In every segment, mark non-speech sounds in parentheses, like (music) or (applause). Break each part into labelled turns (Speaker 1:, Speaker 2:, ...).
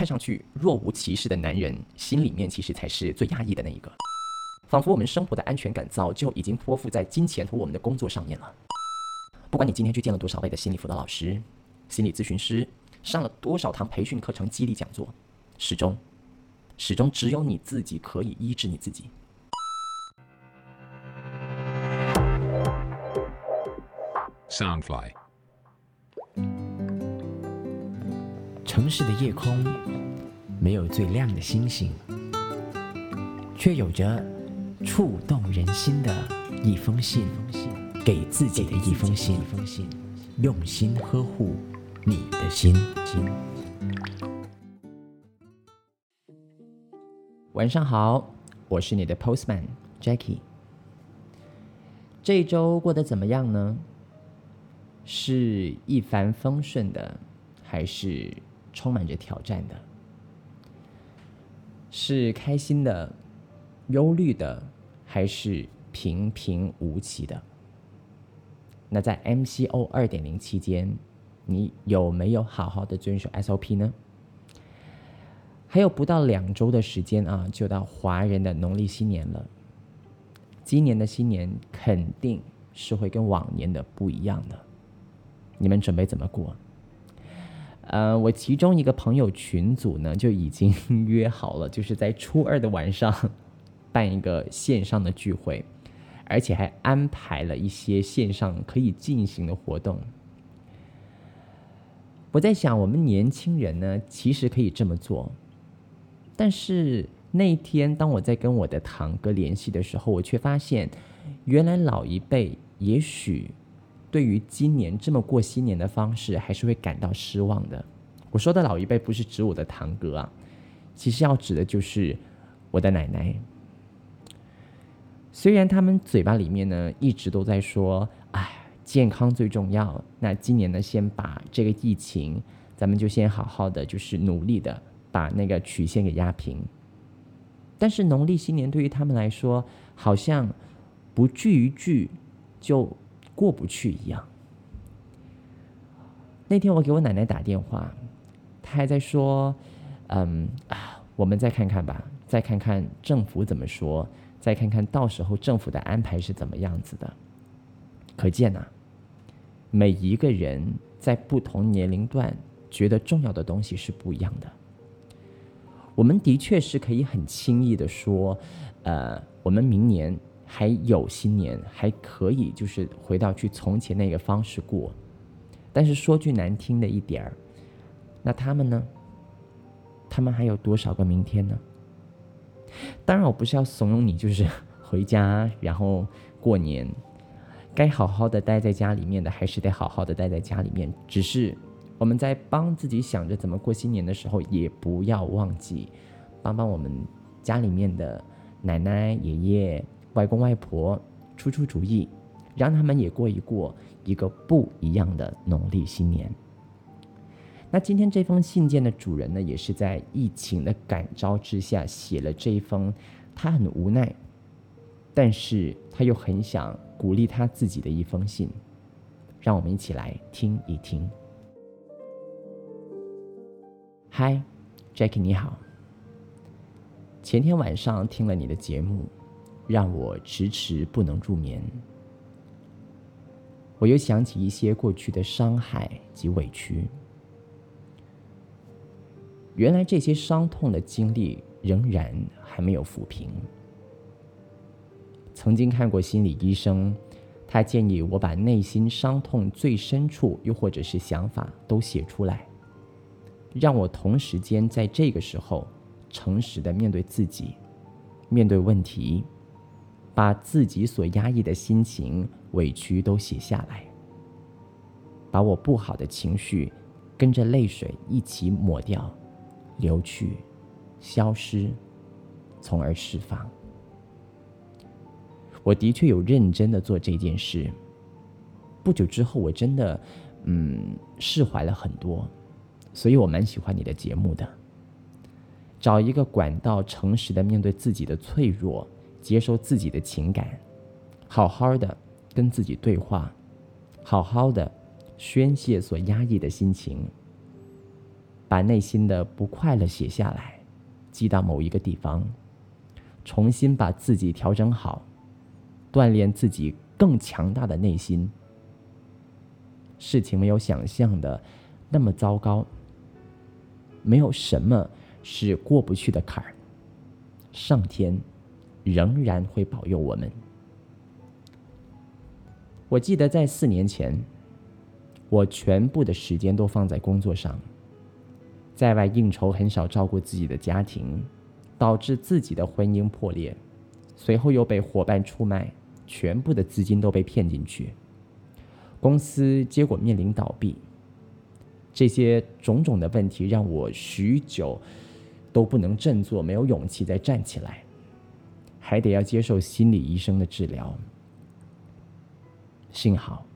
Speaker 1: 看上去若无其事的男人，心里面其实才是最压抑的那一个。仿佛我们生活的安全感早就已经托付在金钱和我们的工作上面了。不管你今天去见了多少位的心理辅导老师、心理咨询师，上了多少堂培训课程、激励讲座，始终，始终只有你自己可以医治你自己。
Speaker 2: Soundfly。
Speaker 3: 城市的夜空没有最亮的星星，却有着触动人心的一封信，给自己的一封信，用心呵护你的心。
Speaker 1: 晚上好，我是你的 Postman Jackie。这一周过得怎么样呢？是一帆风顺的，还是？充满着挑战的，是开心的、忧虑的，还是平平无奇的？那在 MCO 二点零期间，你有没有好好的遵守 SOP 呢？还有不到两周的时间啊，就到华人的农历新年了。今年的新年肯定是会跟往年的不一样的，你们准备怎么过？呃，我其中一个朋友群组呢，就已经 (laughs) 约好了，就是在初二的晚上办一个线上的聚会，而且还安排了一些线上可以进行的活动。我在想，我们年轻人呢，其实可以这么做，但是那一天，当我在跟我的堂哥联系的时候，我却发现，原来老一辈也许。对于今年这么过新年的方式，还是会感到失望的。我说的老一辈不是指我的堂哥啊，其实要指的就是我的奶奶。虽然他们嘴巴里面呢一直都在说“哎，健康最重要”，那今年呢先把这个疫情，咱们就先好好的，就是努力的把那个曲线给压平。但是农历新年对于他们来说，好像不聚一聚就。过不去一样。那天我给我奶奶打电话，她还在说：“嗯啊，我们再看看吧，再看看政府怎么说，再看看到时候政府的安排是怎么样子的。”可见呐，每一个人在不同年龄段觉得重要的东西是不一样的。我们的确是可以很轻易的说：“呃，我们明年。”还有新年还可以，就是回到去从前那个方式过。但是说句难听的一点儿，那他们呢？他们还有多少个明天呢？当然，我不是要怂恿你，就是回家然后过年，该好好的待在家里面的，还是得好好的待在家里面。只是我们在帮自己想着怎么过新年的时候，也不要忘记帮帮我们家里面的奶奶爷爷。外公外婆出出主意，让他们也过一过一个不一样的农历新年。那今天这封信件的主人呢，也是在疫情的感召之下写了这一封，他很无奈，但是他又很想鼓励他自己的一封信。让我们一起来听一听。嗨，Jackie，你好。前天晚上听了你的节目。让我迟迟不能入眠。我又想起一些过去的伤害及委屈。原来这些伤痛的经历仍然还没有抚平。曾经看过心理医生，他建议我把内心伤痛最深处，又或者是想法都写出来，让我同时间在这个时候诚实的面对自己，面对问题。把自己所压抑的心情、委屈都写下来，把我不好的情绪跟着泪水一起抹掉、流去、消失，从而释放。我的确有认真的做这件事。不久之后，我真的嗯释怀了很多，所以我蛮喜欢你的节目的。找一个管道，诚实的面对自己的脆弱。接受自己的情感，好好的跟自己对话，好好的宣泄所压抑的心情。把内心的不快乐写下来，记到某一个地方，重新把自己调整好，锻炼自己更强大的内心。事情没有想象的那么糟糕，没有什么是过不去的坎儿，上天仍然会保佑我们。我记得在四年前，我全部的时间都放在工作上。在外应酬，很少照顾自己的家庭，导致自己的婚姻破裂，随后又被伙伴出卖，全部的资金都被骗进去，公司结果面临倒闭。这些种种的问题让我许久都不能振作，没有勇气再站起来，还得要接受心理医生的治疗。幸好。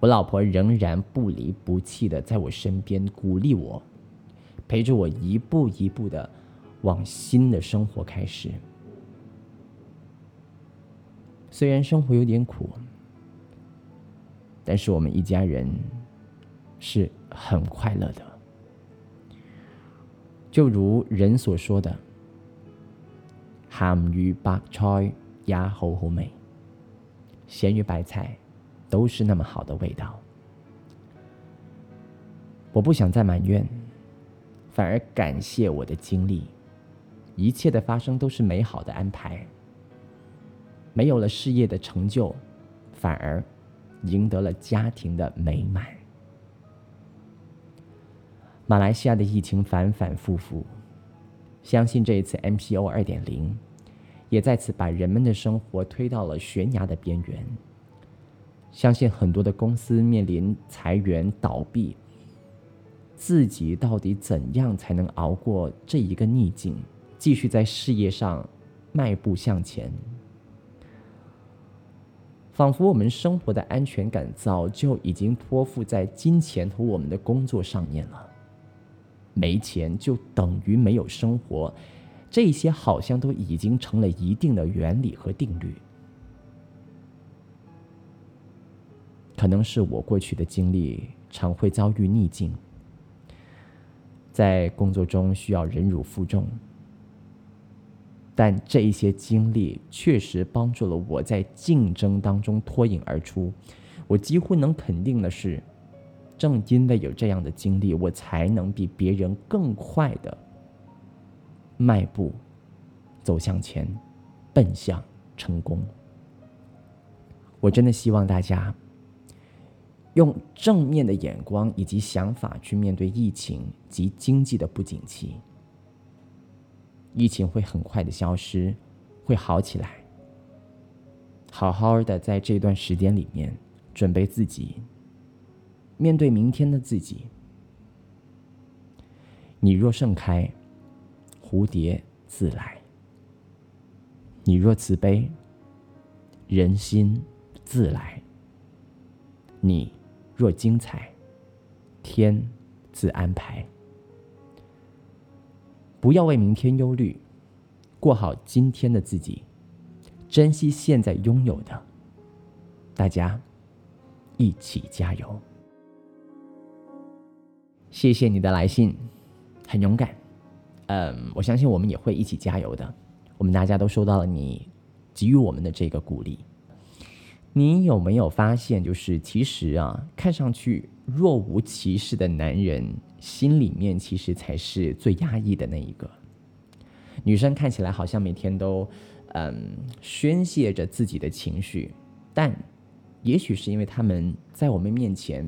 Speaker 1: 我老婆仍然不离不弃的在我身边鼓励我，陪着我一步一步的往新的生活开始。虽然生活有点苦，但是我们一家人是很快乐的。就如人所说的：“鹹魚白菜也好好味，鹹魚白菜。”都是那么好的味道，我不想再埋怨，反而感谢我的经历，一切的发生都是美好的安排。没有了事业的成就，反而赢得了家庭的美满。马来西亚的疫情反反复复，相信这一次 MCO 二点零，也再次把人们的生活推到了悬崖的边缘。相信很多的公司面临裁员倒闭，自己到底怎样才能熬过这一个逆境，继续在事业上迈步向前？仿佛我们生活的安全感早就已经托付在金钱和我们的工作上面了。没钱就等于没有生活，这些好像都已经成了一定的原理和定律。可能是我过去的经历常会遭遇逆境，在工作中需要忍辱负重，但这一些经历确实帮助了我在竞争当中脱颖而出。我几乎能肯定的是，正因为有这样的经历，我才能比别人更快的迈步走向前，奔向成功。我真的希望大家。用正面的眼光以及想法去面对疫情及经济的不景气。疫情会很快的消失，会好起来。好好的在这段时间里面准备自己，面对明天的自己。你若盛开，蝴蝶自来；你若慈悲，人心自来。你。若精彩，天自安排。不要为明天忧虑，过好今天的自己，珍惜现在拥有的。大家一起加油！谢谢你的来信，很勇敢。嗯，我相信我们也会一起加油的。我们大家都收到了你给予我们的这个鼓励。你有没有发现，就是其实啊，看上去若无其事的男人，心里面其实才是最压抑的那一个。女生看起来好像每天都嗯宣泄着自己的情绪，但也许是因为他们在我们面前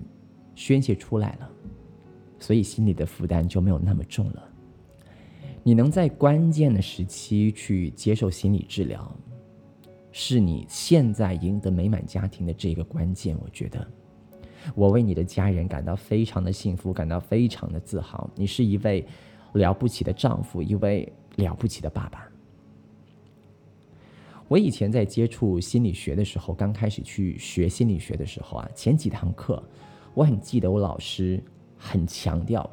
Speaker 1: 宣泄出来了，所以心里的负担就没有那么重了。你能在关键的时期去接受心理治疗。是你现在赢得美满家庭的这个关键，我觉得，我为你的家人感到非常的幸福，感到非常的自豪。你是一位了不起的丈夫，一位了不起的爸爸。我以前在接触心理学的时候，刚开始去学心理学的时候啊，前几堂课，我很记得我老师很强调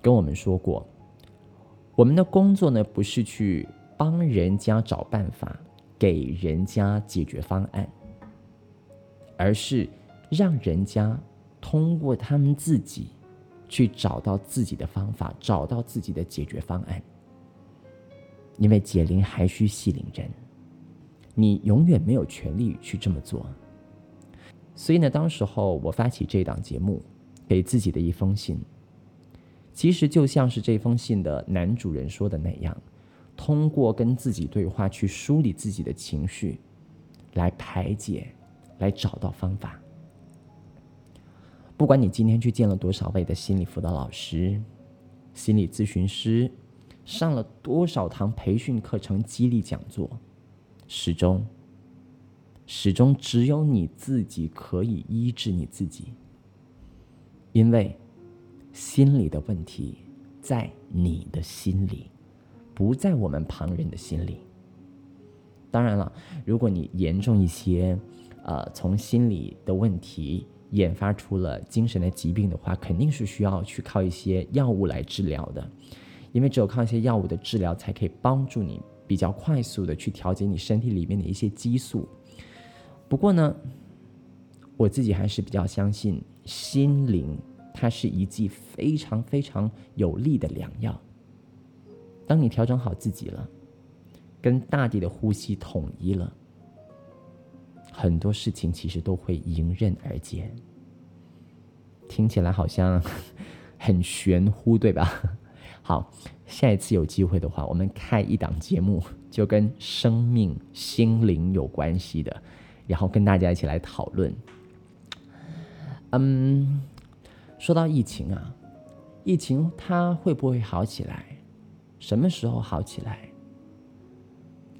Speaker 1: 跟我们说过，我们的工作呢，不是去帮人家找办法。给人家解决方案，而是让人家通过他们自己去找到自己的方法，找到自己的解决方案。因为解铃还需系铃人，你永远没有权利去这么做。所以呢，当时候我发起这档节目，给自己的一封信，其实就像是这封信的男主人说的那样，通过跟自己对话去梳理自己的情绪，来排解，来找到方法。不管你今天去见了多少位的心理辅导老师、心理咨询师。上了多少堂培训课程、激励讲座，始终，始终只有你自己可以医治你自己，因为心理的问题在你的心里，不在我们旁人的心里。当然了，如果你严重一些，呃，从心理的问题研发出了精神的疾病的话，肯定是需要去靠一些药物来治疗的。因为只有靠一些药物的治疗，才可以帮助你比较快速的去调节你身体里面的一些激素。不过呢，我自己还是比较相信心灵，它是一剂非常非常有力的良药。当你调整好自己了，跟大地的呼吸统一了，很多事情其实都会迎刃而解。听起来好像很玄乎，对吧？(laughs) 好，下一次有机会的话，我们开一档节目，就跟生命、心灵有关系的，然后跟大家一起来讨论。嗯，说到疫情啊，疫情它会不会好起来？什么时候好起来？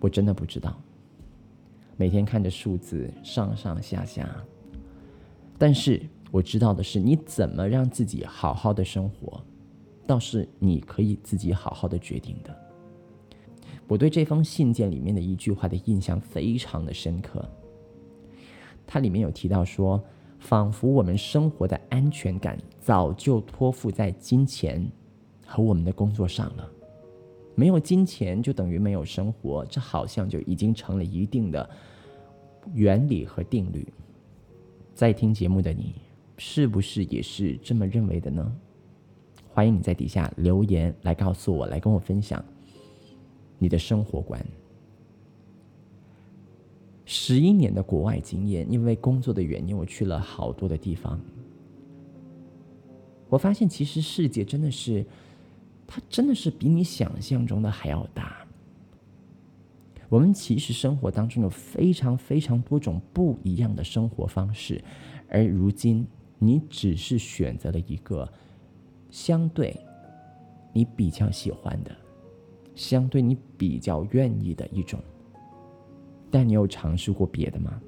Speaker 1: 我真的不知道。每天看着数字上上下下，但是我知道的是，你怎么让自己好好的生活。倒是你可以自己好好的决定的。我对这封信件里面的一句话的印象非常的深刻。它里面有提到说，仿佛我们生活的安全感早就托付在金钱和我们的工作上了。没有金钱就等于没有生活，这好像就已经成了一定的原理和定律。在听节目的你，是不是也是这么认为的呢？欢迎你在底下留言来告诉我，来跟我分享你的生活观。十一年的国外经验，因为工作的原因，我去了好多的地方。我发现，其实世界真的是，它真的是比你想象中的还要大。我们其实生活当中有非常非常多种不一样的生活方式，而如今你只是选择了一个。相对你比较喜欢的，相对你比较愿意的一种，但你有尝试过别的吗？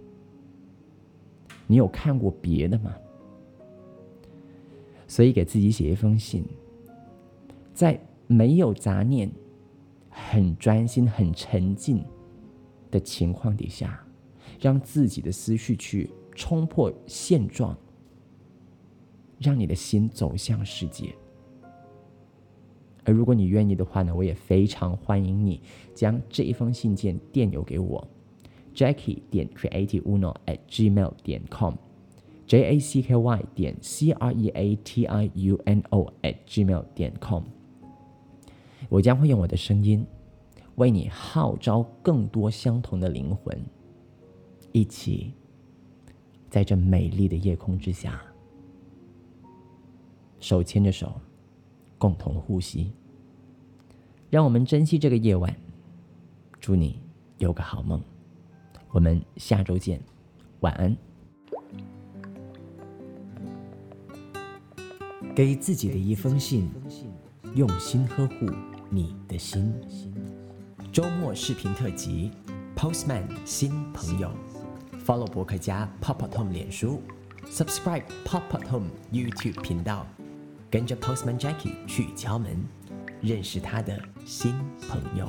Speaker 1: 你有看过别的吗？所以给自己写一封信，在没有杂念、很专心、很沉静的情况底下，让自己的思绪去冲破现状。让你的心走向世界。而如果你愿意的话呢，我也非常欢迎你将这一封信件电邮给我，Jackie 点 creativeuno at gmail 点 com，J A C K Y 点 C R E A T I U N O at gmail 点 com。我将会用我的声音为你号召更多相同的灵魂，一起在这美丽的夜空之下。手牵着手，共同呼吸。让我们珍惜这个夜晚。祝你有个好梦。我们下周见，晚安。
Speaker 3: 给自己的一封信，用心呵护你的心。周末视频特辑，Postman 新朋友，Follow 博客家 Pop Up Home 脸书，Subscribe Pop Up Home YouTube 频道。跟着 Postman Jackie 去敲门，认识他的新朋友。